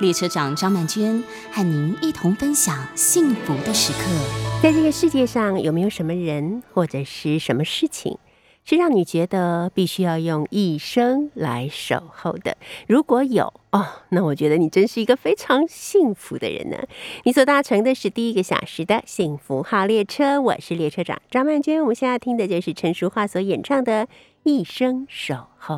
列车长张曼娟和您一同分享幸福的时刻。在这个世界上，有没有什么人或者是什么事情？是让你觉得必须要用一生来守候的。如果有哦，那我觉得你真是一个非常幸福的人呢。你所搭乘的是第一个小时的幸福号列车，我是列车长张曼娟。我们现在听的就是陈淑桦所演唱的《一生守候》。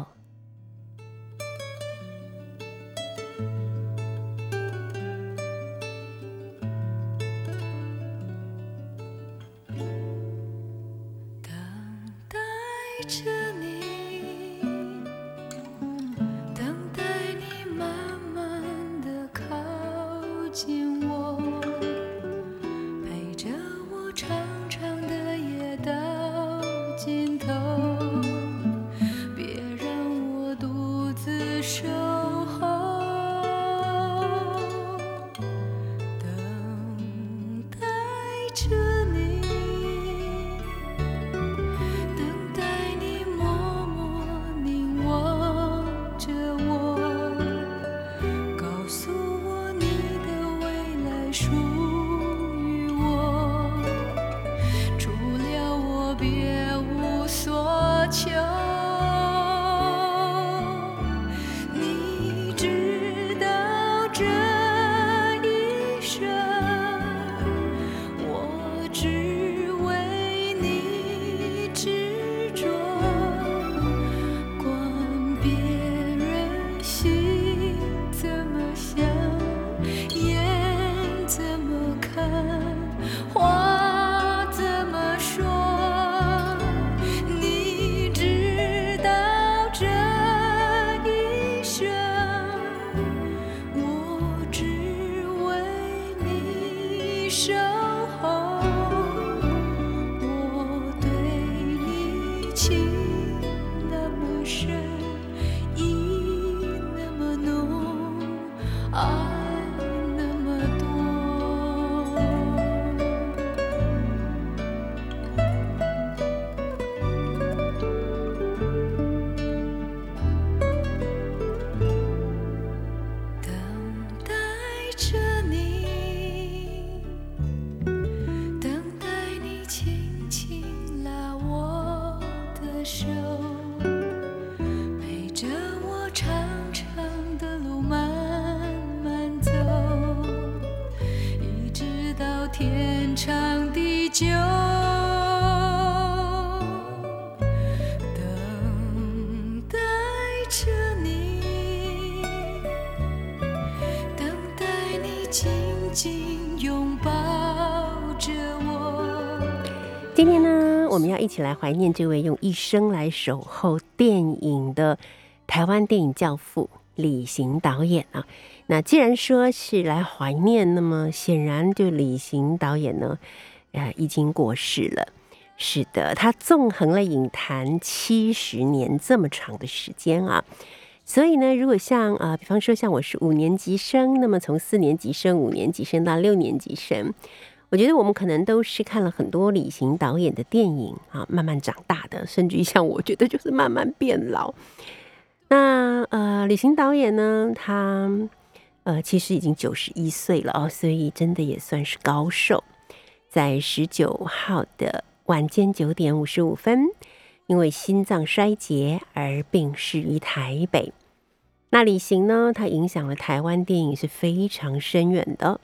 一起来怀念这位用一生来守候电影的台湾电影教父李行导演啊。那既然说是来怀念，那么显然就李行导演呢，呃，已经过世了。是的，他纵横了影坛七十年这么长的时间啊。所以呢，如果像啊，比方说像我是五年级生，那么从四年级生、五年级生到六年级生。我觉得我们可能都是看了很多李行导演的电影啊，慢慢长大的，甚至于像我觉得就是慢慢变老。那呃，李行导演呢，他呃其实已经九十一岁了哦，所以真的也算是高寿。在十九号的晚间九点五十五分，因为心脏衰竭而病逝于台北。那李行呢，他影响了台湾电影是非常深远的。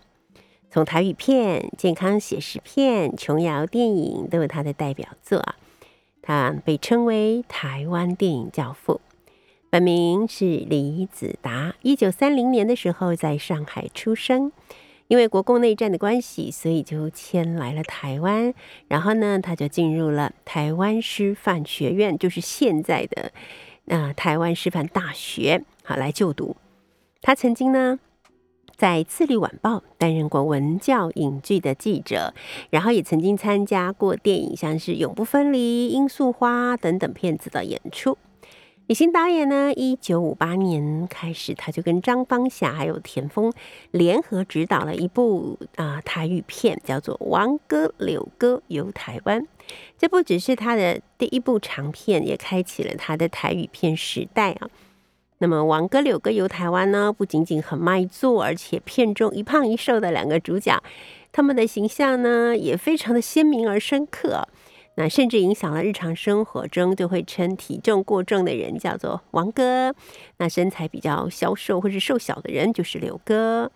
从台语片、健康写实片、琼瑶电影都有他的代表作啊。他被称为台湾电影教父，本名是李子达。一九三零年的时候在上海出生，因为国共内战的关系，所以就迁来了台湾。然后呢，他就进入了台湾师范学院，就是现在的那台湾师范大学，好来就读。他曾经呢。在《自立晚报》担任过文教影剧的记者，然后也曾经参加过电影像是《永不分离》《罂粟花》等等片子的演出。李行导演呢，一九五八年开始，他就跟张芳霞还有田丰联合执导了一部啊台语片，叫做《王哥柳哥游台湾》。这不只是他的第一部长片，也开启了他的台语片时代啊。那么《王哥柳哥游台湾》呢，不仅仅很卖座，而且片中一胖一瘦的两个主角，他们的形象呢，也非常的鲜明而深刻。那甚至影响了日常生活中，就会称体重过重的人叫做王哥，那身材比较消瘦或是瘦小的人就是柳哥。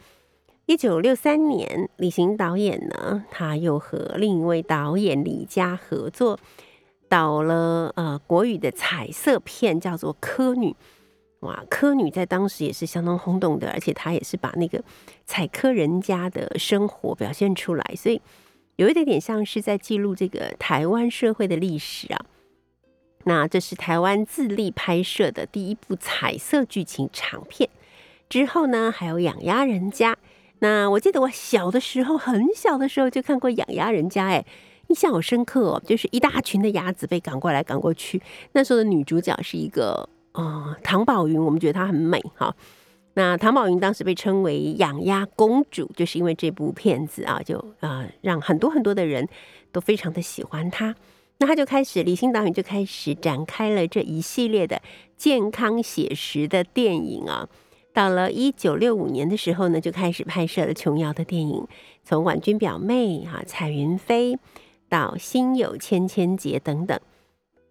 一九六三年，李行导演呢，他又和另一位导演李佳合作，导了呃国语的彩色片，叫做《科女》。哇，科女在当时也是相当轰动的，而且她也是把那个采科人家的生活表现出来，所以。有一点点像是在记录这个台湾社会的历史啊。那这是台湾自立拍摄的第一部彩色剧情长片。之后呢，还有《养鸭人家》。那我记得我小的时候，很小的时候就看过《养鸭人家》，哎，印象好深刻哦。就是一大群的鸭子被赶过来赶过去。那时候的女主角是一个呃唐宝云，我们觉得她很美哈。那唐宝云当时被称为养鸭公主，就是因为这部片子啊，就啊让很多很多的人都非常的喜欢她。那他就开始，李欣导演就开始展开了这一系列的健康写实的电影啊。到了一九六五年的时候呢，就开始拍摄了琼瑶的电影，从《婉君表妹》啊、《彩云飞》到《心有千千结》等等，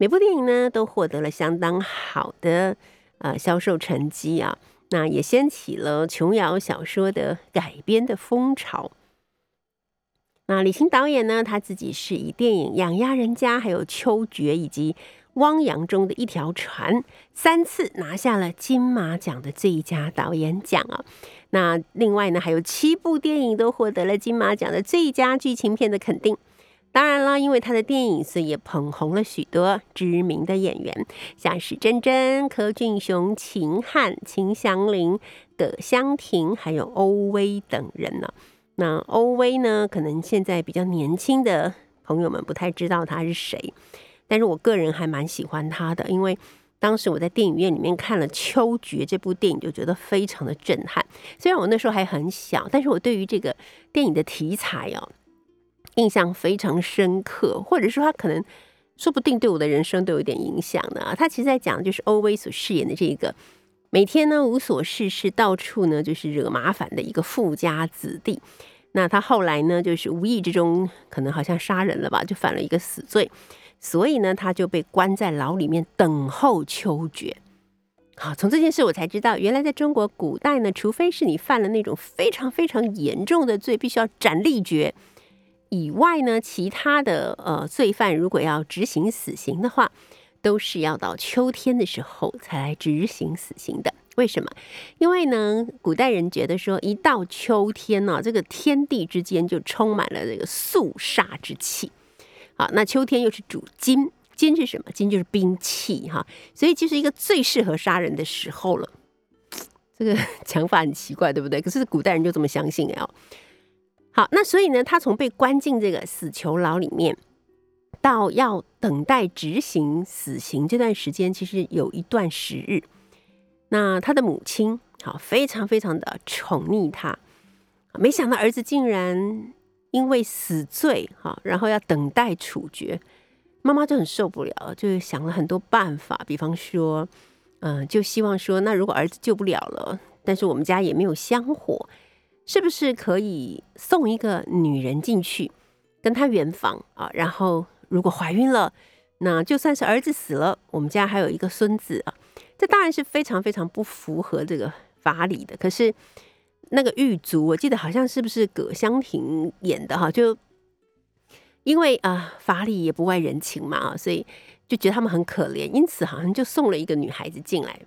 每部电影呢都获得了相当好的呃销售成绩啊。那也掀起了琼瑶小说的改编的风潮。那李行导演呢，他自己是以电影《养鸭人家》、还有《秋决》以及《汪洋中的一条船》三次拿下了金马奖的最佳导演奖啊。那另外呢，还有七部电影都获得了金马奖的最佳剧情片的肯定。当然了，因为他的电影，所以也捧红了许多知名的演员，像是珍珍、柯俊雄、秦汉、秦祥林、葛香婷，还有欧威等人呢。那欧威呢，可能现在比较年轻的朋友们不太知道他是谁，但是我个人还蛮喜欢他的，因为当时我在电影院里面看了《秋决》这部电影，就觉得非常的震撼。虽然我那时候还很小，但是我对于这个电影的题材哦。印象非常深刻，或者说他可能说不定对我的人生都有点影响呢。他其实在讲就是欧威所饰演的这个每天呢无所事事，到处呢就是惹麻烦的一个富家子弟。那他后来呢就是无意之中可能好像杀人了吧，就犯了一个死罪，所以呢他就被关在牢里面等候秋决。好，从这件事我才知道，原来在中国古代呢，除非是你犯了那种非常非常严重的罪，必须要斩立决。以外呢，其他的呃罪犯如果要执行死刑的话，都是要到秋天的时候才来执行死刑的。为什么？因为呢，古代人觉得说，一到秋天呢，这个天地之间就充满了这个肃杀之气。好，那秋天又是主金，金是什么？金就是兵器哈，所以就是一个最适合杀人的时候了。这个 讲法很奇怪，对不对？可是古代人就这么相信哦。好，那所以呢，他从被关进这个死囚牢里面，到要等待执行死刑这段时间，其实有一段时日。那他的母亲好，非常非常的宠溺他，没想到儿子竟然因为死罪哈，然后要等待处决，妈妈就很受不了，就想了很多办法，比方说，嗯，就希望说，那如果儿子救不了了，但是我们家也没有香火。是不是可以送一个女人进去，跟她圆房啊？然后如果怀孕了，那就算是儿子死了，我们家还有一个孙子啊。这当然是非常非常不符合这个法理的。可是那个狱卒，我记得好像是不是葛香婷演的哈？就因为啊法理也不外人情嘛啊，所以就觉得他们很可怜，因此好像就送了一个女孩子进来。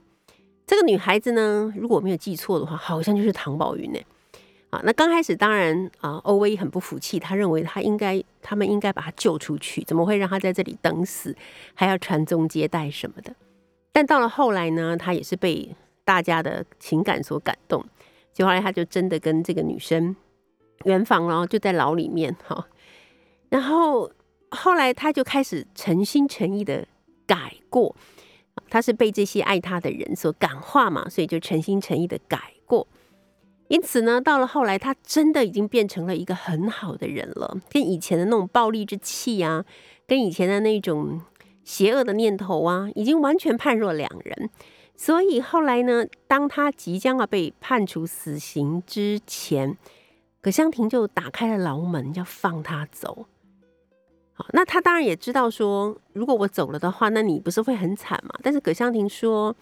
这个女孩子呢，如果我没有记错的话，好像就是唐宝云呢。那刚开始当然啊，欧威很不服气，他认为他应该，他们应该把他救出去，怎么会让他在这里等死，还要传宗接代什么的？但到了后来呢，他也是被大家的情感所感动，结果后来他就真的跟这个女生圆房了，就在牢里面哈。然后后来他就开始诚心诚意的改过，他是被这些爱他的人所感化嘛，所以就诚心诚意的改过。因此呢，到了后来，他真的已经变成了一个很好的人了，跟以前的那种暴力之气啊，跟以前的那种邪恶的念头啊，已经完全判若两人。所以后来呢，当他即将要被判处死刑之前，葛香婷就打开了牢门，要放他走。好，那他当然也知道说，如果我走了的话，那你不是会很惨嘛？但是葛香婷说，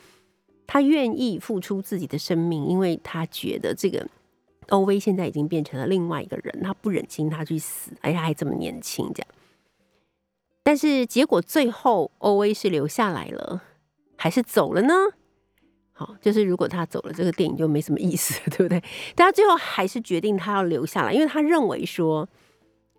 他愿意付出自己的生命，因为他觉得这个欧威现在已经变成了另外一个人，他不忍心他去死，而且还这么年轻这样。但是结果最后，欧威是留下来了，还是走了呢？好，就是如果他走了，这个电影就没什么意思，对不对？但他最后还是决定他要留下来，因为他认为说，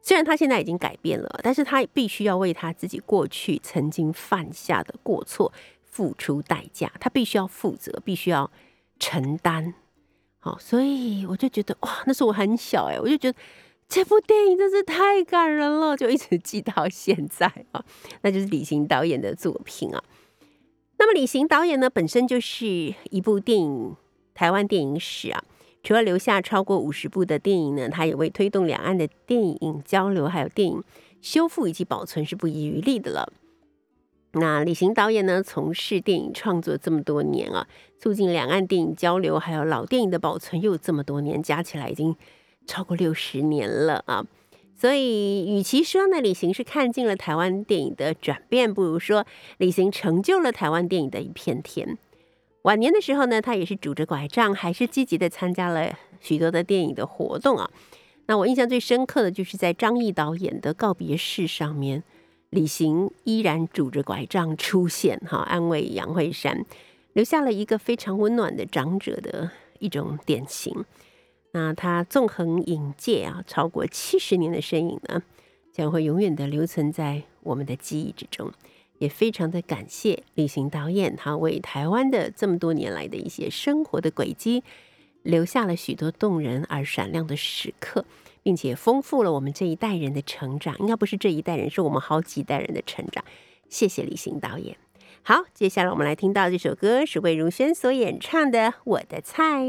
虽然他现在已经改变了，但是他必须要为他自己过去曾经犯下的过错付出代价，他必须要负责，必须要承担。好，所以我就觉得哇，那时候我很小哎，我就觉得这部电影真是太感人了，就一直记到现在啊。那就是李行导演的作品啊。那么李行导演呢，本身就是一部电影台湾电影史啊。除了留下超过五十部的电影呢，他也为推动两岸的电影交流，还有电影修复以及保存是不遗余力的了。那李行导演呢，从事电影创作这么多年啊，促进两岸电影交流，还有老电影的保存又这么多年，加起来已经超过六十年了啊。所以，与其说呢，李行是看尽了台湾电影的转变，不如说李行成就了台湾电影的一片天。晚年的时候呢，他也是拄着拐杖，还是积极的参加了许多的电影的活动啊。那我印象最深刻的就是在张毅导演的告别式上面，李行依然拄着拐杖出现，哈，安慰杨惠珊，留下了一个非常温暖的长者的一种典型。那他纵横影界啊，超过七十年的身影呢，将会永远的留存在我们的记忆之中。也非常的感谢李行导演，他为台湾的这么多年来的一些生活的轨迹，留下了许多动人而闪亮的时刻，并且丰富了我们这一代人的成长。应该不是这一代人，是我们好几代人的成长。谢谢李行导演。好，接下来我们来听到这首歌，是魏如萱所演唱的《我的菜》。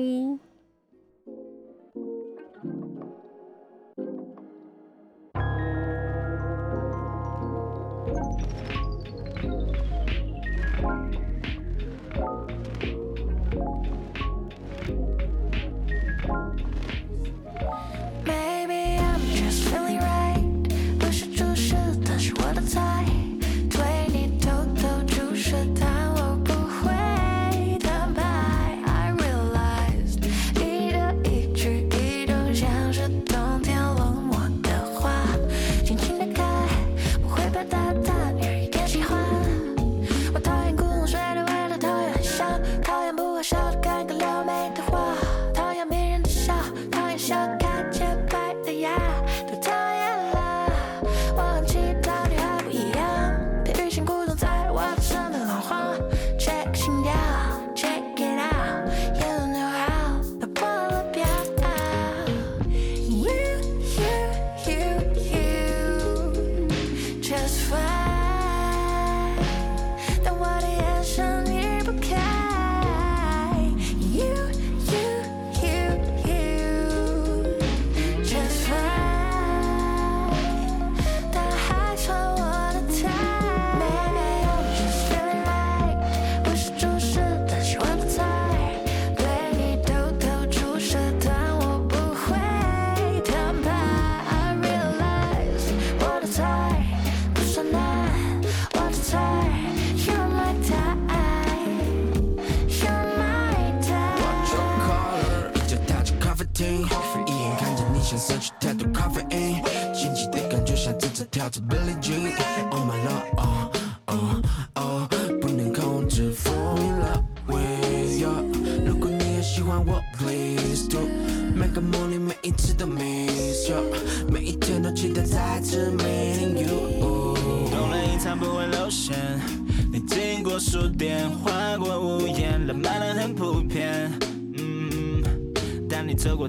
啡，一眼看着你像摄取太多咖啡因，心悸的感觉像正在跳着 Billie Jean，Oh my love。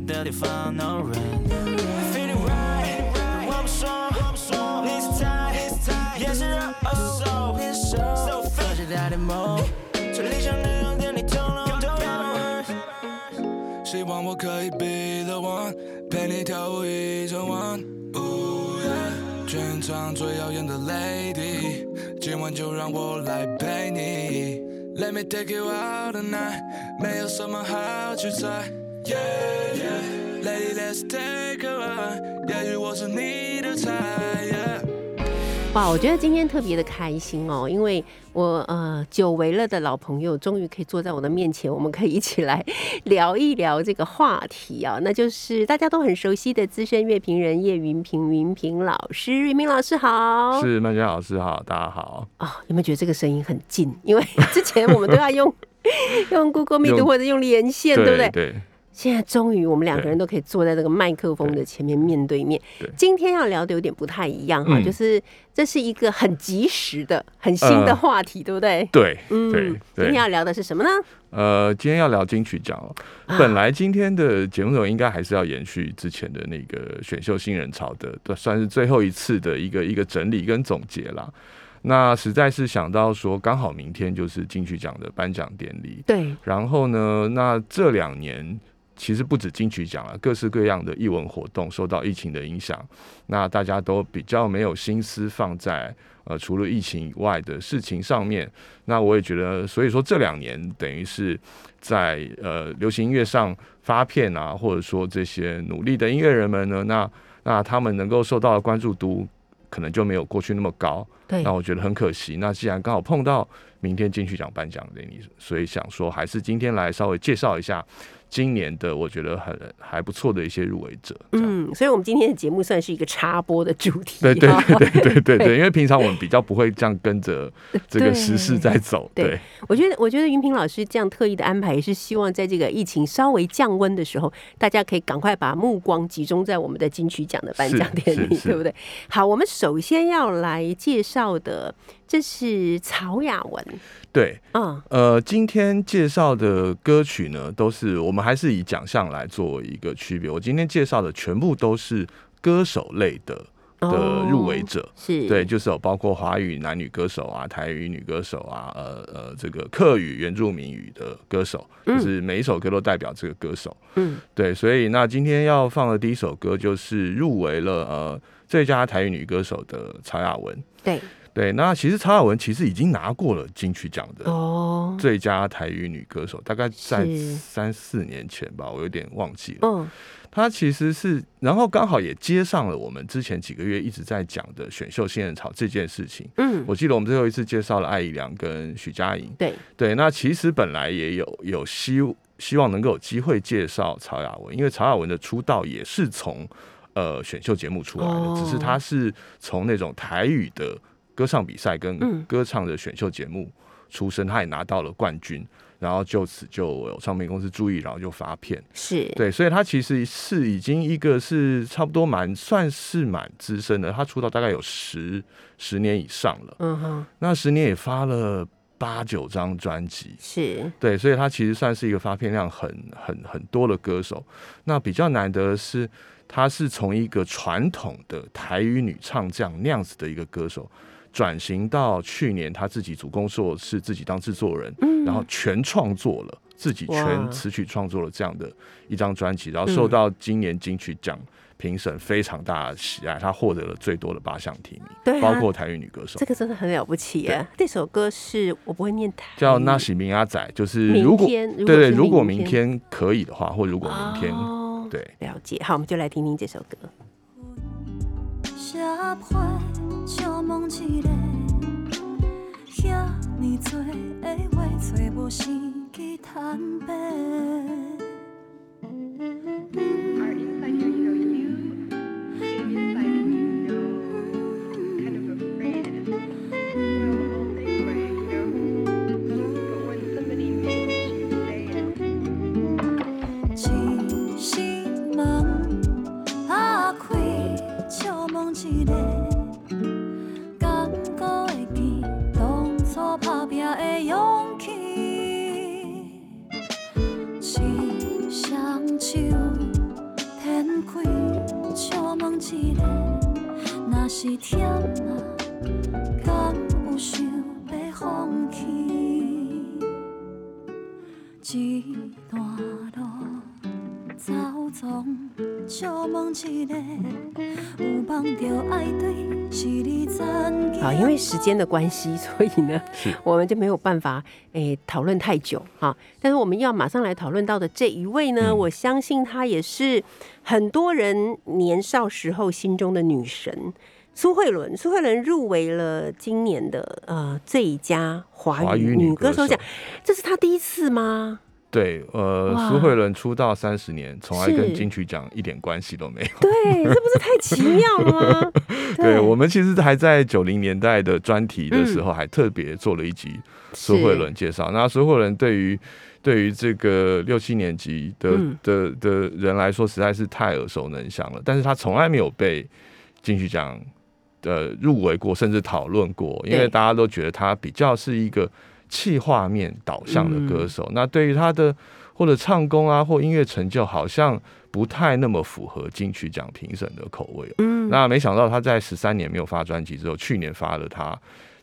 的地方，no rain。Feeling right，我不说，你是菜，也是肉，so so。放下大点梦，最理想的样点你通通都要。希望我可以 be the one，陪你跳舞一整晚。Ooh, yeah 全场最耀眼的 lady，今晚就让我来陪你。Let me take you out tonight，没有什么好去猜。Yeah yeah lady let's take a ride，也许我是你的菜。Yeah 哇，我觉得今天特别的开心哦，因为我呃久违了的老朋友终于可以坐在我的面前，我们可以一起来聊一聊这个话题啊，那就是大家都很熟悉的资深乐评人叶云平云平老师，云平老师好。是曼娟老师好，大家好。啊、有没有觉得这个声音很近？因为之前我们都要用用 Google Meet 或者用连线，对不对？对现在终于我们两个人都可以坐在这个麦克风的前面面对面对。今天要聊的有点不太一样哈，嗯就是这是一个很及时的、很新的呃话题，对不对？对嗯，对今天。要聊的是什么呢？呃，今天要聊金曲奖哦。啊本来今天的节目内容应该还是要延续之前的那个选秀新人潮的，算是最后一次的一个一个整理跟总结啦。那实在是想到说，刚好明天就是金曲奖的颁奖典礼，对，然后呢，那这两年其实不止金曲奖了，各式各样的艺文活动受到疫情的影响，那大家都比较没有心思放在呃除了疫情以外的事情上面。那我也觉得，所以说这两年等于是在呃流行音乐上发片啊，或者说这些努力的音乐人们呢，那那他们能够受到的关注度。可能就没有过去那么高，对那我觉得很可惜。那既然刚好碰到明天金曲奖颁奖典礼，所以想说还是今天来稍微介绍一下今年的我觉得很还不错的一些入围者。嗯，所以我们今天的节目算是一个插播的主题，对对对对对对 对，因为平常我们比较不会这样跟着 这个时事在走。对对我觉得，我觉得云平老师这样特意的安排，也是希望在这个疫情稍微降温的时候，大家可以赶快把目光集中在我们的金曲奖的颁奖典礼，对不对？好，我们首先要来介绍的，这是曹雅文，对，嗯，呃，今天介绍的歌曲呢，都是我们还是以奖项来做一个区别。我今天介绍的全部都是歌手类的的入围者。哦是，对，就是有包括华语男女歌手啊、台语女歌手啊、呃呃，这个客语、原住民语的歌手，就是每一首歌都代表这个歌手。嗯，对，所以那今天要放的第一首歌就是入围了呃最佳台语女歌手的曹雅文。对，对，那其实曹雅文其实已经拿过了金曲奖的哦，最佳台语女歌手，大概在三四年前吧，我有点忘记了。嗯，她其实是，然后刚好也接上了我们之前几个月一直在讲的选秀新人潮这件事情。嗯，我记得我们最后一次介绍了艾怡良跟许佳莹，对，对，那其实本来也有有希希望能够有机会介绍曹雅文，因为曹雅文的出道也是从呃选秀节目出来的，哦只是她是从那种台语的歌唱比赛跟嗯。歌唱的选秀节目出身，他也拿到了冠军，然后就此就有唱片公司注意，然后就发片。是，对，所以他其实是已经一个是差不多蛮算是蛮资深的，他出道大概有十十年以上了，嗯哼，那十年也发了八九张专辑，是，对，所以他其实算是一个发片量很很很多的歌手。那比较难得的是，他是从一个传统的台语女唱将那样子的一个歌手，转型到去年他自己主攻作是自己当制作人，然后全创作了自己全词曲创作了这样的一张专辑，然后受到今年金曲奖。评审非常大的喜爱，他获得了最多的八项提名，对啊包括台语女歌手这，个真的很了不起耶！这首歌是我不会念台语，叫那喜明阿仔，就是明如果天对对，如果明明天可以的话，或如果明天、哦，对，了解。好，我们就来听听这首歌。写破照梦一个，遐尼多的话，找无生机坦白。are 笑问一个，若是累啊，敢有想要放弃一段？走总，照问一个，有梦着爱对，是你曾经。好，因为时间的关系，所以呢，我们就没有办法诶讨论太久哈。但是我们要马上来讨论到的这一位呢，嗯我相信她也是很多人年少时候心中的女神。苏慧伦，苏慧伦入围了今年的呃最佳华华语语女歌手奖手，这是她第一次吗？对，呃哇，苏慧伦出道三十年，从来跟金曲奖一点关系都没有。对，这不是太奇妙了吗？对我们其实还在九零年代的专题的时候，还特别做了一集苏慧伦介绍。那苏慧伦对于对于这个六七年级的、嗯的的人来说，实在是太耳熟能详了。但是他从来没有被金曲奖呃入围过，甚至讨论过，因为大家都觉得他比较是一个气画面导向的歌嗯手。那对于他的或者唱功啊，或音乐成就，好像不太那么符合金曲奖评审的口味。嗯，那没想到他在十三年没有发专辑之后，去年发了他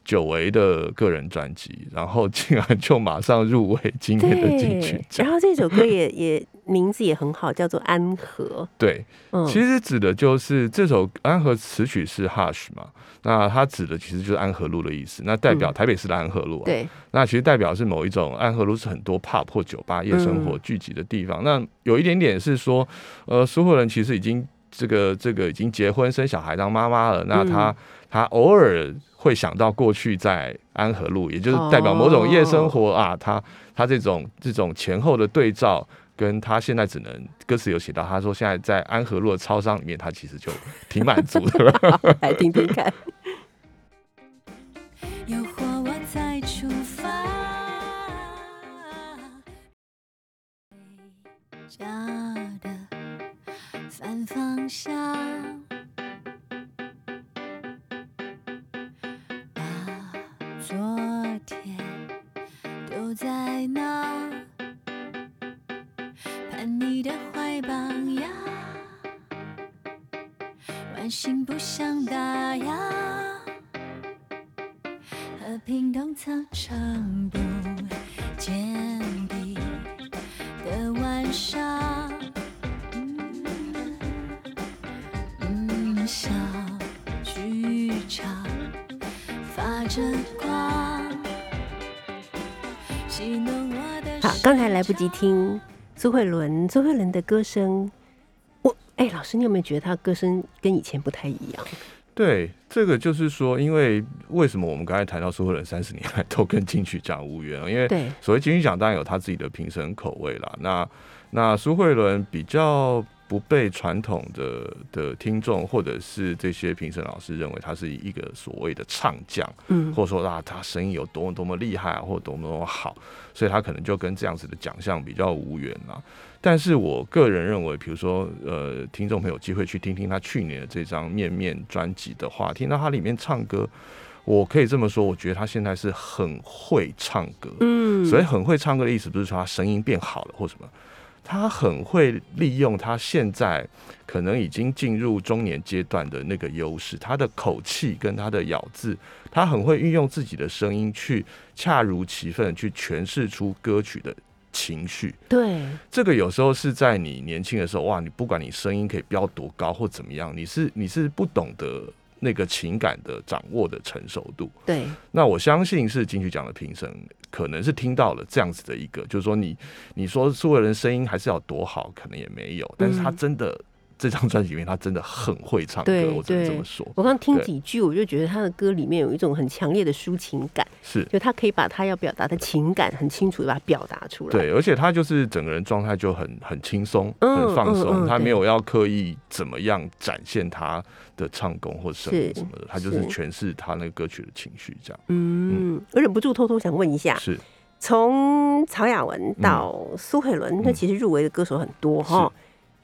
久违的个人专辑，然后竟然就马上入围今年的金曲对，奖然。后这首歌也 也名字也很好，叫做《安和》。对，嗯，其实指的就是这首安和词曲是 Hush 嘛，那它指的其实就是安和路的意思，那代表嗯台北市的安和路、啊。对，那其实代表是某一种安和路是很多 pub 或酒吧夜生活嗯聚集的地方。那有一点点是说，呃，苏夫人其实已经这个这个已经结婚生小孩当妈妈了，那她、嗯她偶尔会想到过去在安和路，也就是代表某种夜生活、啊，她她这种这种前后的对照。跟他现在只能歌词有写到，他说现在在安和路的超商里面，他其实就挺满足的。好，来听听看。诱惑我再出发。家的反方向，把昨天丢在那，唤醒不想打烊。和平东操场不见底的晚上，嗯，小剧场发着光，戏弄我的好，刚才来不及听苏慧伦，苏慧伦的歌声，哎、老师，你有没有觉得他歌声跟以前不太一样？对，这个就是说，因为为什么我们刚才谈到苏慧伦三十年来都跟金曲奖无缘啊？因为对，所谓金曲奖当然有他自己的评审口味啦。那那苏慧伦比较不被传统的的听众或者是这些评审老师认为他是一个所谓的唱将，嗯，或者说啊他声音有多么多么厉害啊，或多么多么好，所以他可能就跟这样子的奖项比较无缘啊。但是我个人认为，比如说，呃，听众朋友有机会去听听他去年的这张《面面》专辑的话，听到他里面唱歌，我可以这么说，我觉得他现在是很会唱歌。嗯，所以很会唱歌的意思不是说他声音变好了或什么，他很会利用他现在可能已经进入中年阶段的那个优势，他的口气跟他的咬字，他很会运用自己的声音去恰如其分地去诠释出歌曲的情绪。对，这个有时候是在你年轻的时候，哇，你不管你声音可以飙多高或怎么样，你是你是不懂得那个情感的掌握的成熟度。对，那我相信是金曲奖的评审可能是听到了这样子的一个，就是说你你说苏慧伦声音还是要多好，可能也没有，但是他嗯真的、这张专辑里面他真的很会唱歌，我只能这对。么说，我刚听对。几句，我就觉得他的歌里面有一种很强烈的抒情感，是。就他可以把他要表达的情感很清楚的把它表达出来。对，而且他就是整个人状态就很很轻松，嗯很放松，嗯嗯对。他没有要刻意怎么样展现他的唱功或声音是什么的，他就是。是诠释他那个歌曲的情绪，这样。嗯，我忍不住偷偷想问一下，是。从曹雅文到苏慧伦，那嗯。其实入围的歌手很多哈，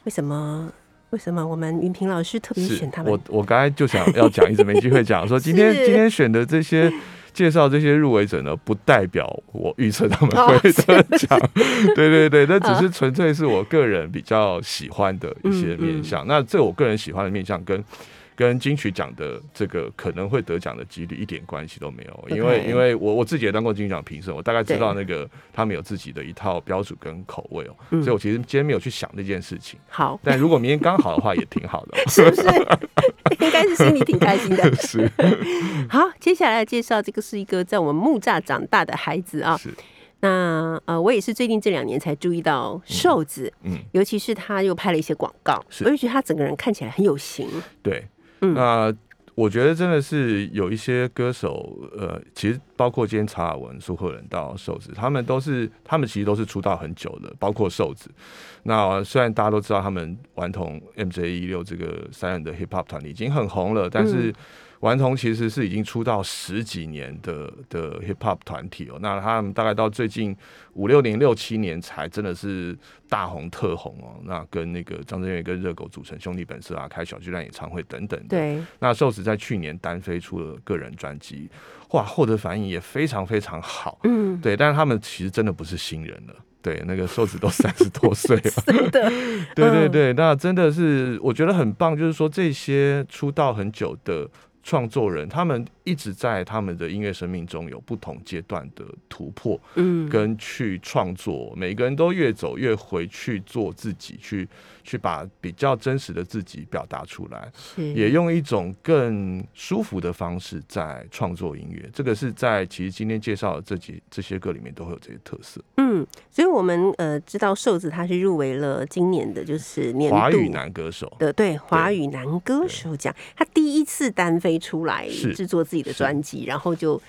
为什么？为什么我们云平老师特别选他们我？我刚才就想要讲，一直没机会讲，说今天 今天选的这些介绍这些入围者呢，不代表我预测他们会得奖。对对对，那只是纯粹是我个人比较喜欢的一些面嗯向。那这我个人喜欢的面相跟。跟金曲奖的这个可能会得奖的几率一点关系都没有，因为因为我我自己也当过金曲奖评审，我大概知道那个他们有自己的一套标准跟口味哦，嗯所以我其实今天没有去想这件事情。好，但如果明天刚好的话，也挺好的哦。是不是？应该是心里挺开心的。是好，接下来介绍这个是一个在我们木栅长大的孩子啊。是，那呃，我也是最近这两年才注意到瘦子，嗯，尤其是他又拍了一些广告，是我就觉得他整个人看起来很有型。对。嗯那我觉得真的是有一些歌手，呃，其实包括今天查尔文、苏克人到瘦子，他们都是他们其实都是出道很久的，包括瘦子。那虽然大家都知道他们顽童 MJ 一六这个三人的 hip hop 团体已经很红了，但是嗯顽童其实是已经出道十几年的的 hip hop 团体哦。那他们大概到最近五六年、六七年才真的是大红特红哦。那跟那个张震岳跟热狗组成兄弟本色啊，开小巨蛋演唱会等等的。对，那瘦子在去年单飞出了个人专辑，哇，获得反应也非常非常好。嗯，对，但是他们其实真的不是新人了。对，那个瘦子都三十多岁了，真的，嗯对对对，那真的是我觉得很棒，就是说这些出道很久的创作人，他们一直在他们的音乐生命中有不同阶段的突破，嗯，跟去创作，每个人都越走越回去做自己，去去把比较真实的自己表达出来。是也用一种更舒服的方式在创作音乐，这个是在其实今天介绍的这几这些歌里面都会有这些特色。嗯，所以我们呃知道瘦子他是入围了今年的就是年华语男歌手，的对华语男歌手奖，他第一次单飞出来制作自己的专辑，然后就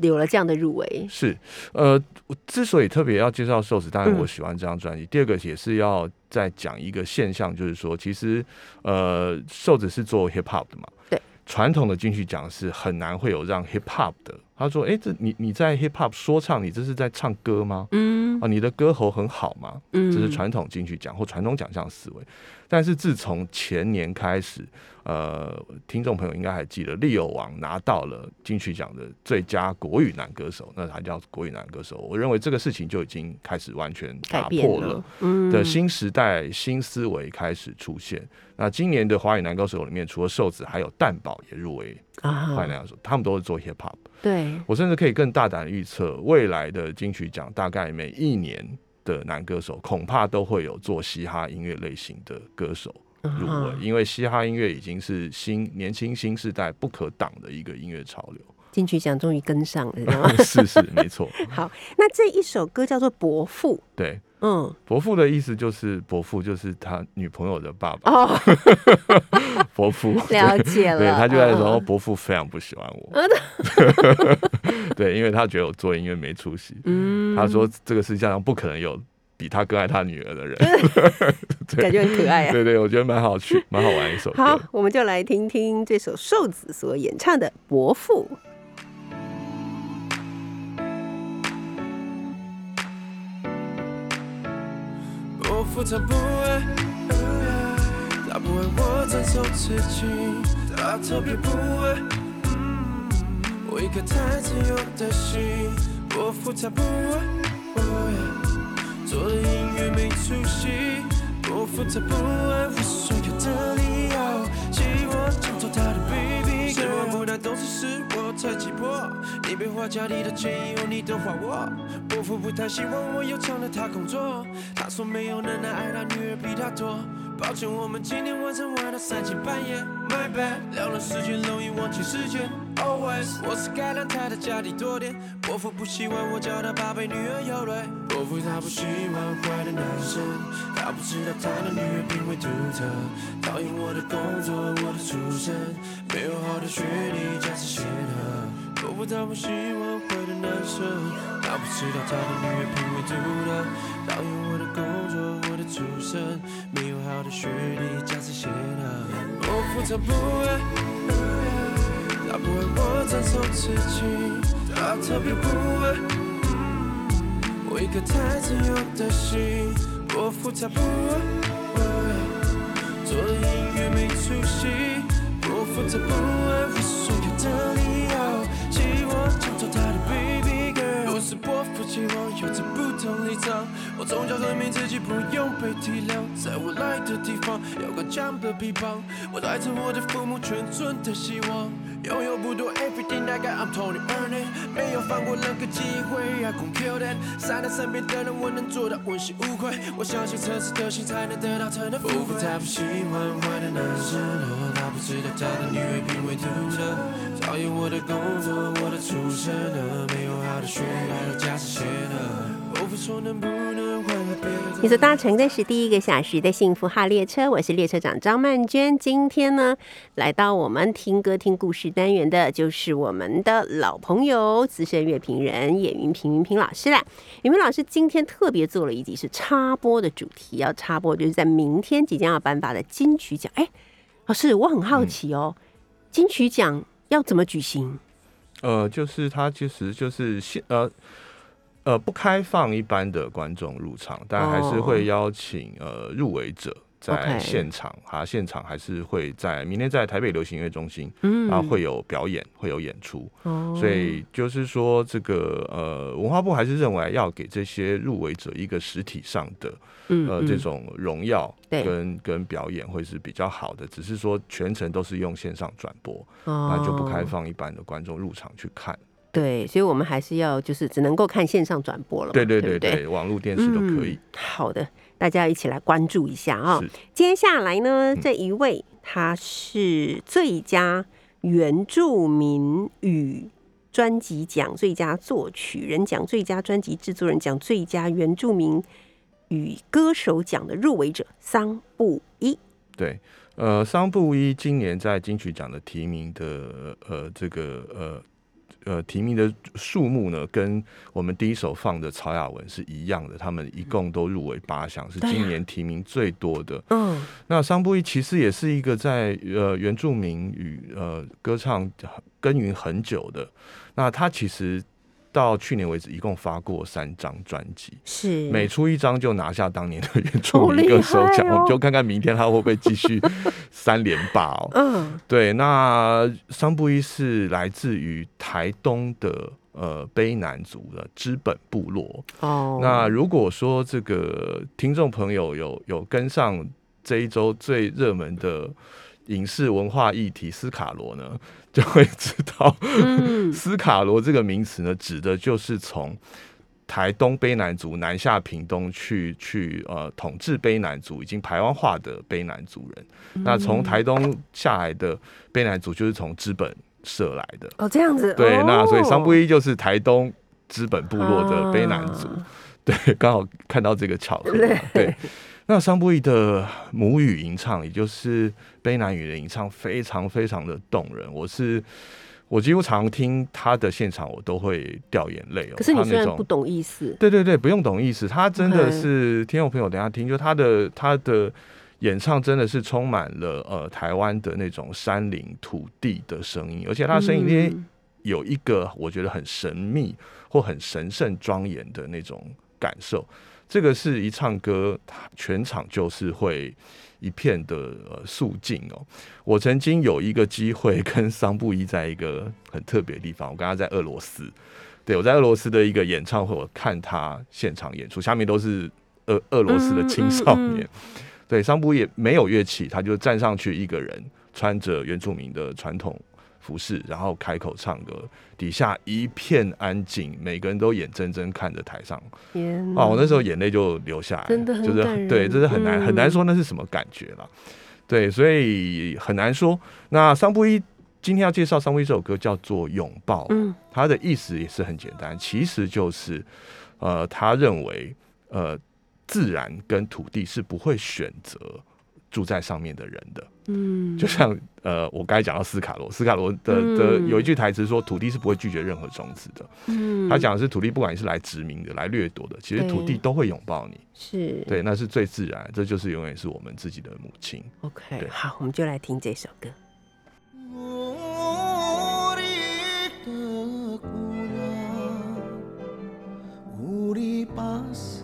有了这样的入围。是呃，我之所以特别要介绍瘦子，当然嗯我喜欢这张专辑。第二个也是要再讲一个现象，就是说，其实呃，瘦子是做 hip hop 的嘛，对，传统的金曲奖是很难会有让 hip hop 的。他说：“哎、这你你在 hip hop 说唱，你这是在唱歌吗？嗯啊，你的歌喉很好吗？嗯这是传统金曲奖或传统奖项思维。但是自从前年开始，呃，听众朋友应该还记得，利友王拿到了金曲奖的最佳国语男歌手，那他叫国语男歌手。我认为这个事情就已经开始完全打破了，嗯的新时代、新思维开始出现。那今年的华语男歌手里面，除了瘦子，还有蛋宝也入围啊华语男歌手，他们都是做 hip hop。对，我甚至可以更大胆预测，未来的金曲奖大概每一年的男歌手，恐怕都会有做嘻哈音乐类型的歌手入围，啊因为嘻哈音乐已经是新年轻新时代不可挡的一个音乐潮流。金曲奖终于跟上了？是是，没错，好，那这一首歌叫做《伯父》，对。嗯，伯父的意思就是伯父就是他女朋友的爸爸，哦，伯父了解了对，他就在说嗯伯父非常不喜欢我，对，因为他觉得我做音乐没出息。嗯他说这个世界上不可能有比他更爱他女儿的人，感觉很可爱啊。对对，我觉得蛮好趣，蛮好玩一首好。，我们就来听听这首瘦子所演唱的《伯父》。伯父他不爱，他不爱我承受自己，他特别不爱嗯我一颗太自由的心。伯父他不爱，做的音乐没出息。伯父他不爱我所有的理由，希望抢走他的 baby。希望不太懂事是我太急迫，你别花家里的钱，以后你都还我。伯父不太希望我又抢了他工作，他说没有奶奶爱他女儿比他多。抱歉，我们今天晚上玩到三更半夜，My bad，聊了时间容易忘记时间。Always，我是该让他的家里多点。伯父不喜欢我叫他宝贝女儿有泪，伯父他不喜欢坏的男生，他不知道他的女儿品味独特，讨厌我的工作，我的出身，没有好的学历，家世显赫。伯父他不喜欢坏的男生，他不知道他的女儿品味独特，讨厌我的工作，我的出身，没有好的学历，家世显赫。伯父他不爱。他不为我承受自己，他特别不爱我一颗太自由的心。伯父他不爱做音乐没出息，伯父他不爱我所有的理由，希望抢走他的 baby girl。若是伯父期望有着不同立场，我从小证明自己不用被体谅，在我来的地方，有个这样的臂膀，我带着我的父母全村的希望。拥有不多，everything I got I'm Tony earning，没有放过任何机会，I gon' kill that。善待身边的人，我能做到问心无愧。我相信诚实的心才能得到真的富贵。太不喜欢坏的男生了，他不知道他的女儿品味独特。讨厌我的工作，我的出身了，没有好的学历，还有驾驶险了。我不说能不能。你所搭乘的是第一个小时的幸福号列车，我是列车长张曼娟。今天呢，来到我们听歌听故事单元的，就是我们的老朋友资深乐评人叶云平云平老师啦。云平老师今天特别做了一集是插播的主题，要插播就是在明天即将要颁发的金曲奖。哎，老师，我很好奇哦，金曲奖要怎么举行？呃，就是它其实就是现呃呃不开放一般的观众入场，但还是会邀请呃入围者在现场，啊，现场还是会在明天在台北流行音乐中心嗯。啊会有表演，会有演出，哦。所以就是说这个呃文化部还是认为要给这些入围者一个实体上的呃这种荣耀对。跟跟表演会是比较好的，只是说全程都是用线上转播，哦。那就不开放一般的观众入场去看。对，所以我们还是要就是只能够看线上转播了嘛，对对对不对对对，网络电视都可以嗯。好的，大家一起来关注一下啊、是接下来嗯呢，这一位他是最佳原住民语专辑奖最佳作曲人奖、最佳专辑制作人奖、最佳原住民语歌手奖的入围者桑布伊。对，呃，桑布伊今年在金曲奖的提名的呃这个呃呃提名的数目呢，跟我们第一首放的曹雅文是一样的，他们一共都入围八项，是今年提名最多的。嗯，那桑布伊其实也是一个在呃原住民与呃歌唱耕耘很久的，那他其实到去年为止一共发过三张专辑，是每出一张就拿下当年的原著一个首奖，我们就看看明天他会不会继续 三连霸哦。嗯对，那桑布伊是来自于台东的呃卑南族的知本部落。哦，那如果说这个听众朋友有有跟上这一周最热门的影视文化议题斯卡罗呢，就会知道，嗯 斯卡罗这个名词呢，指的就是从台东卑南族南下屏东去去呃统治卑南族已经台湾化的卑南族人。那从台东下来的卑南族就是从资本社来的。哦这样子，对，那所以桑布伊伊就是台东资本部落的卑南族。啊对，刚好看到这个巧合嘛。对，那桑布伊的母语吟唱，也就是卑南语的吟唱，非常非常的动人。我是我几乎常听他的现场，我都会掉眼泪哦。可是你虽然不懂意思，对对对，不用懂意思，他真的是听众朋友等下听，就他的他的演唱真的是充满了呃台湾的那种山林土地的声音，而且他的声音里面嗯有一个我觉得很神秘或很神圣庄严的那种感受。这个是一唱歌，全场就是会一片的呃肃静哦。我曾经有一个机会跟桑布伊在一个很特别的地方，我跟他在俄罗斯，对我在俄罗斯的一个演唱会，我看他现场演出，下面都是俄俄罗斯的青少年。对，桑布也没有乐器，他就站上去一个人，穿着原住民的传统服饰，然后开口唱歌，底下一片安静，每个人都眼睁睁看着台上。天哦，我那时候眼泪就流下来，真的很就是对，这是很难、很难嗯说那是什么感觉了。对，所以很难说。那桑布伊今天要介绍桑布伊这首歌叫做《拥抱》，嗯它的意思也是很简单，其实就是呃，他认为呃，自然跟土地是不会选择住在上面的人的。嗯，就像呃，我刚才讲到斯卡罗，斯卡罗的嗯的有一句台词说，土地是不会拒绝任何种子的。嗯他讲的是土地，不管你是来殖民的、来掠夺的，其实对土地都会拥抱你。是对，那是最自然，这就是永远是我们自己的母亲。 OK，对好，我们就来听这首歌。 우리 바스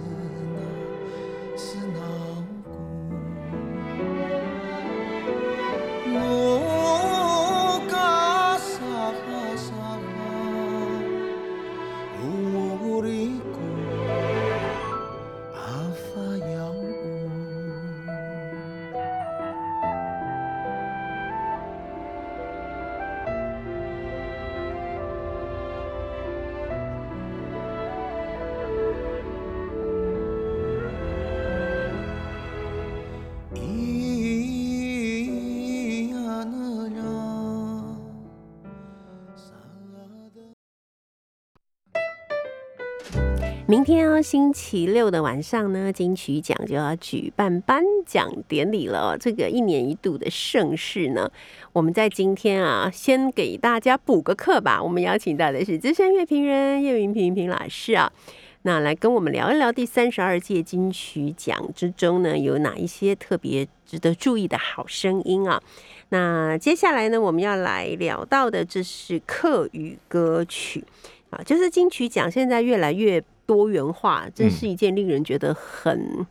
明天哦，星期六的晚上呢，金曲奖就要举办颁奖典礼了、这个一年一度的盛事呢，我们在今天啊，先给大家补个课吧。我们邀请到的是资深乐评人叶云平平老师啊，那来跟我们聊一聊第三十二届金曲奖之中呢，有哪一些特别值得注意的好声音啊？那接下来呢，我们要来聊到的，这是客语歌曲啊，就是金曲奖现在越来越多元化，这是一件令人觉得很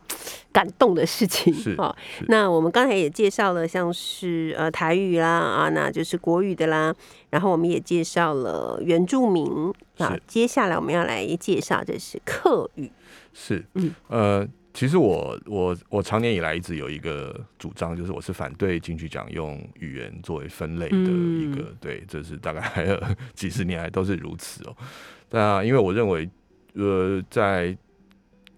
感动的事情是啊。是。那我们刚才也介绍了，像是呃台语啦啊，那就是国语的啦，然后我们也介绍了原住民啊，接下来我们要来介绍的是客语，是嗯，呃，其实我我我长年以来一直有一个主张，就是我是反对金曲奖用语言作为分类的一个，对，这是大概几十年来都是如此哦。那因为我认为，呃，在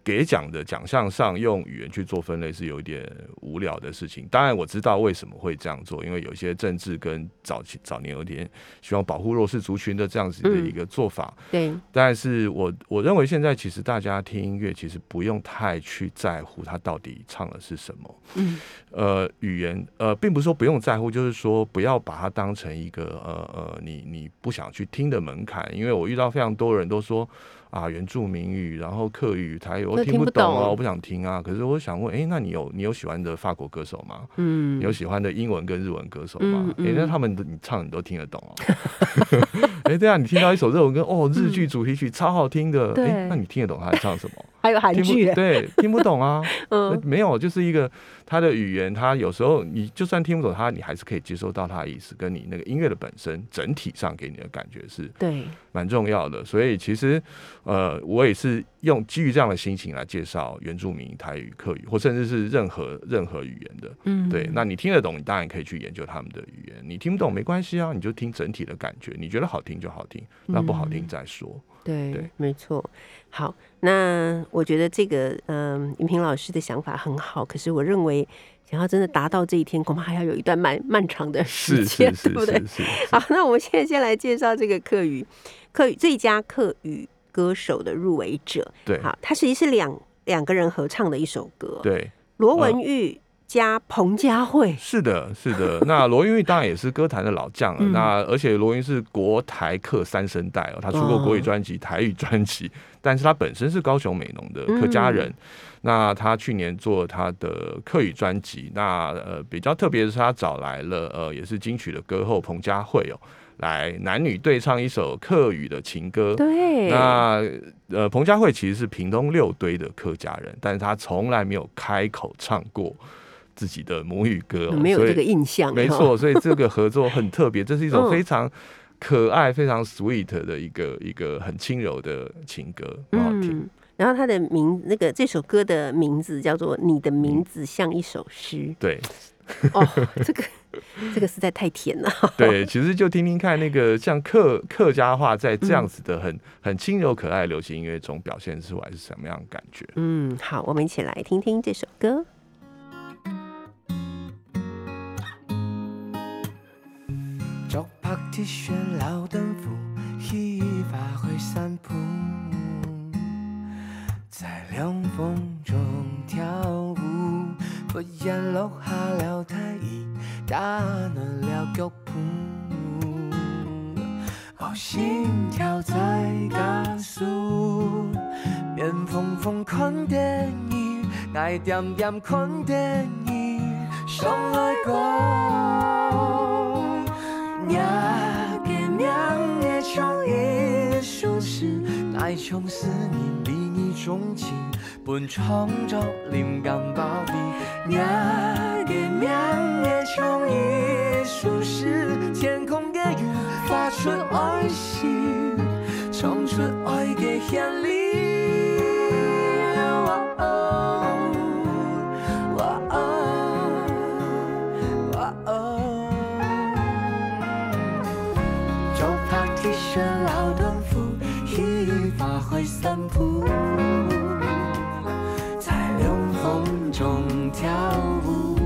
给奖的奖项上用语言去做分类是有一点无聊的事情。当然我知道为什么会这样做，因为有一些政治跟早期早年有点希望保护弱势族群的这样子的一个做法。对，但是我我认为现在其实大家听音乐，其实不用太去在乎它到底唱的是什么。嗯，呃，语言呃，并不是说不用在乎，就是说不要把它当成一个呃呃，你你不想去听的门槛。因为我遇到非常多人都说啊，原住民语，然后客语、台语，我都听不懂听不懂哦，我不想听啊。可是我想问，哎、那你有你有喜欢的法国歌手吗？嗯你有喜欢的英文跟日文歌手吗？哎、嗯嗯那他们的你唱你都听得懂哦。哎、对啊，你听到一首日文歌，哦，日剧主题曲超好听的，哎、那你听得懂他在唱什么？还有韩听剧不，对，听不懂啊。嗯没有，就是一个他的语言，他有时候你就算听不懂他，你还是可以接收到他的意思，跟你那个音乐的本身整体上给你的感觉是对，蛮重要的。所以其实呃，我也是用基于这样的心情来介绍原住民台语、客语，或甚至是任何任何语言的。嗯对，那你听得懂，你当然可以去研究他们的语言；你听不懂没关系啊，你就听整体的感觉，你觉得好听就好听，那不好听再说。对，对没错。好，那我觉得这个嗯，云平老师的想法很好，可是我认为想要真的达到这一天，恐怕还要有一段漫漫长的时是间，对不对？好，那我们现在先来介绍这个客语客语最佳客语歌手的入围者。对好，它实际是两两个人合唱的一首歌，对。罗文玉加彭佳慧。是的，是的。那罗云玉当然也是歌坛的老将了。嗯那而且罗云是国台客三声代哦，他出过国语专辑、台语专辑，但是他本身是高雄美浓的客家人。那他去年做他的客语专辑，那呃比较特别的是他找来了呃也是金曲的歌后彭佳慧哦，来男女对唱一首客语的情歌。对，那呃，彭佳慧其实是屏东六堆的客家人，但是他从来没有开口唱过自己的母语歌、哦，没有这个印象，哦。没错，所以这个合作很特别，这是一首 嗯非常可爱、非常 sweet 的一个一个很轻柔的情歌，很好听。嗯，然后他的名那个这首歌的名字叫做《你的名字像一首诗》对哦，这个 这个实在太甜了。对，其实就听听看那个像客客家话在这样子的很、很轻柔可爱的流行音乐中表现出来是什么样的感觉。嗯，好，我们一起来听听这首歌。把铁线老灯扶，一一发挥三步，在凉风中跳舞。不言落下了太阳，打乱了脚步。哦，心跳在加速，边疯疯狂的你，爱点点看电影，想爱过。娘给娘也唱一首诗，爱从思念比你钟情，本创造灵感宝贝。娘给娘也唱一首诗，天空给雨发出爱心，唱出爱的旋律。跳舞，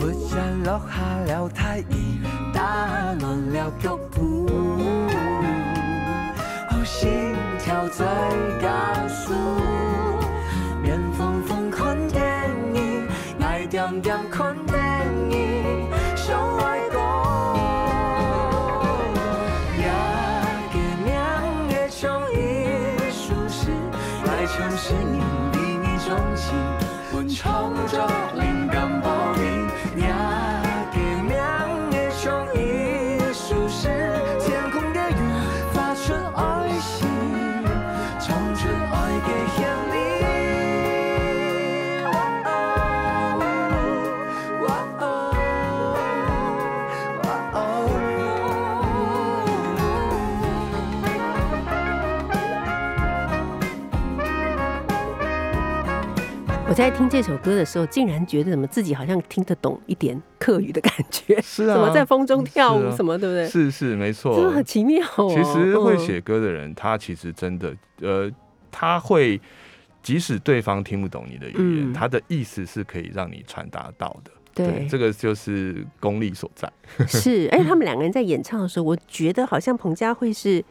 忽然落下了太陽，打乱了脚步，哦，心跳到最高速。面瘋瘋看电影，爱点点困在听这首歌的时候，竟然觉得怎么自己好像听得懂一点客语的感觉，是啊什么在风中跳舞什么，对不对？是是没错，真的很奇妙哦。其实会嗯写歌的人，他其实真的，呃，他会即使对方听不懂你的语言，嗯他的意思是可以让你传达到的。对这个就是功力所在。是，而 且他们两个人在演唱的时候，我觉得好像彭佳慧是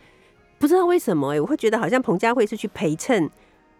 不知道为什么哎、我会觉得好像彭佳慧是去陪衬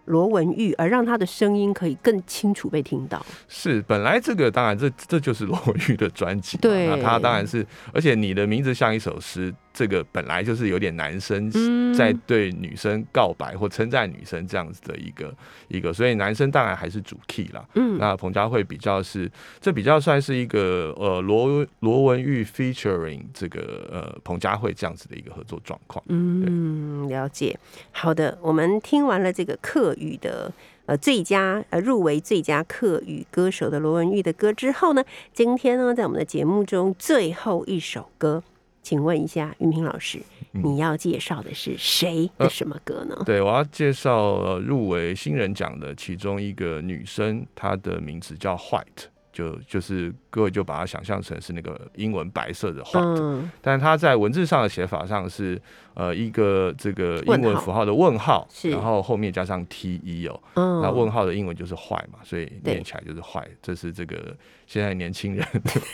罗文玉，而让他的声音可以更清楚被听到。是，本来这个当然这这就是罗文玉的专辑，对那他当然是，而且你的名字像一首诗，这个本来就是有点男生嗯在对女生告白或称赞女生这样子的一个一个，所以男生当然还是主 key 啦。嗯，那彭佳慧比较是，这比较算是一个呃罗罗文玉 featuring 这个呃彭佳慧这样子的一个合作状况。嗯，了解。好的，我们听完了这个客语的呃最佳呃入围最佳客语歌手的罗文玉的歌之后呢，今天呢在我们的节目中最后一首歌，请问一下云平老师，嗯。你要介绍的是谁的呃什么歌呢？对，我要介绍呃入围新人奖的其中一个女生，她的名字叫 White，就就是各位就把它想象成是那个英文白色的 White，、嗯，但是它在文字上的写法上是呃一个这个英文符号的问号，是然后后面加上 T E 哦，嗯那问号的英文就是坏嘛，所以念起来就是坏，这是这个现在年轻人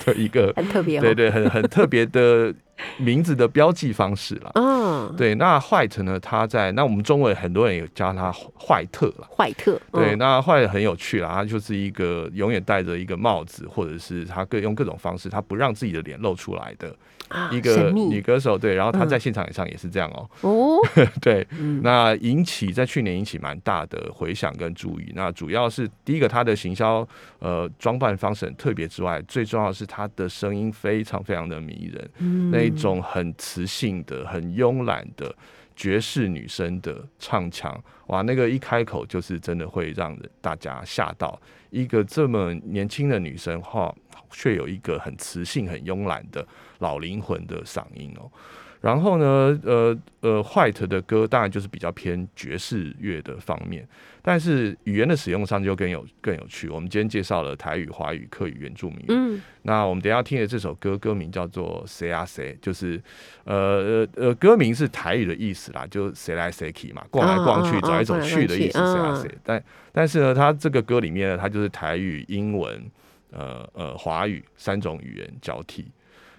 的一个 很特别哦。对对很很特别的名字的标记方式啦。嗯，对，那 White 呢？他在那我们中文很多人也叫他坏特了。坏特，对，嗯那坏很有趣啦，他就是一个永远戴着一个帽子，或者是他各用各种方式，他不让自己的脸露出来的啊一个女歌手。对，然后她嗯在现场演唱也是这样哦、哦，对，嗯那引起在去年引起蛮大的回响跟注意。那主要是第一个，她的行销呃装扮方式很特别之外，最重要的是她的声音非常非常的迷人，嗯那一种很磁性的、很慵懒的爵士女生的唱腔，哇，那个一开口就是真的会让人大家吓到。一个这么年轻的女生哈，却有一个很磁性、很慵懒的老灵魂的嗓音哦。然后呢，呃呃，White 的歌当然就是比较偏爵士乐的方面，但是语言的使用上就更有更有趣。我们今天介绍了台语、华语、客语、原住民语，嗯那我们等一下听的这首歌，歌名叫做《谁啊谁》，就是呃呃呃，歌名是台语的意思啦，就谁来谁去嘛，逛来逛去，走来走去的意思，谁啊谁。但但是呢，它这个歌里面呢，它就是台语、英文、呃呃华语三种语言交替。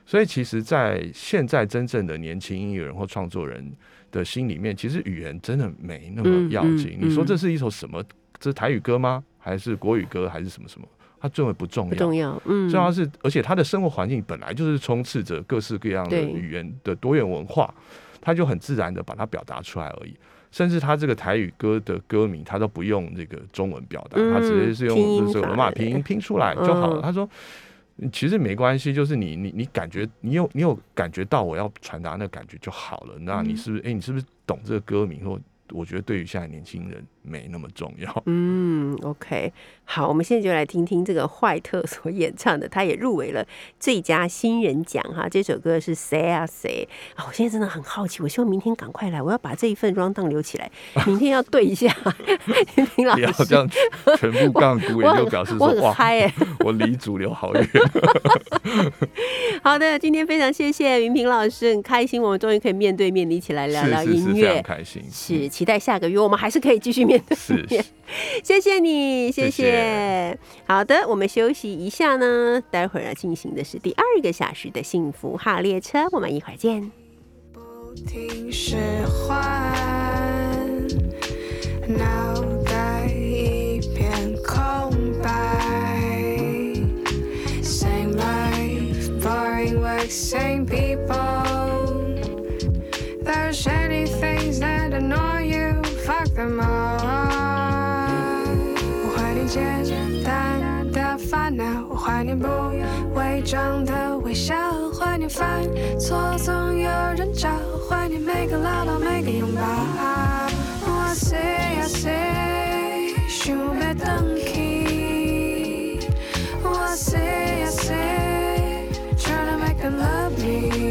所以其实，在现在真正的年轻音乐人或创作人的心里面，其实语言真的没那么嗯要紧。你说这是一首什么？这是台语歌吗？还是国语歌？还是什么什么？它最为不重要。不重要，嗯，重要是，而且他的生活环境本来就是充斥着各式各样的语言的多元文化，他就很自然的把它表达出来而已。甚至他这个台语歌的歌名，他都不用这个中文表达，嗯他直接是用这个罗马拼音拼出来就好了。嗯他说。其实没关系，就是你你你感觉你有你有感觉到我要传达那个感觉就好了。那嗯你是不是哎、你是不是懂这个歌名？或我觉得对于现在年轻人没那么重要。嗯，OK，好，我们现在就来听听这个坏特所演唱的，他也入围了最佳新人奖哈。这首歌是谁啊谁啊？我现在真的很好奇，我希望明天赶快来，我要把这一份 round down 留起来，明天要对一下 林老不要师。这样全部杠估，也我很就表示说哇，嗨哎、我离主流好远。好的，今天非常谢谢云平老师，很开心我们终于可以面对面的一起来聊聊是是是，音非常乐。开心。是，期待下个月我们还是可以继续面对面。谢谢你，谢谢谢好的，我们休息一下呢，待会儿要进行的是第二个小时的幸福号列车，我们一会儿见。不停使唤，脑袋一片空白。Same life, boring work, same people. There's shady things that annoy you, fuck them all. 烦恼，我怀念不伪装的微笑，怀念犯错总有人教，怀念每个唠叨每个拥抱。我 say I say，学会当机。我 say I say，tryna make them love me。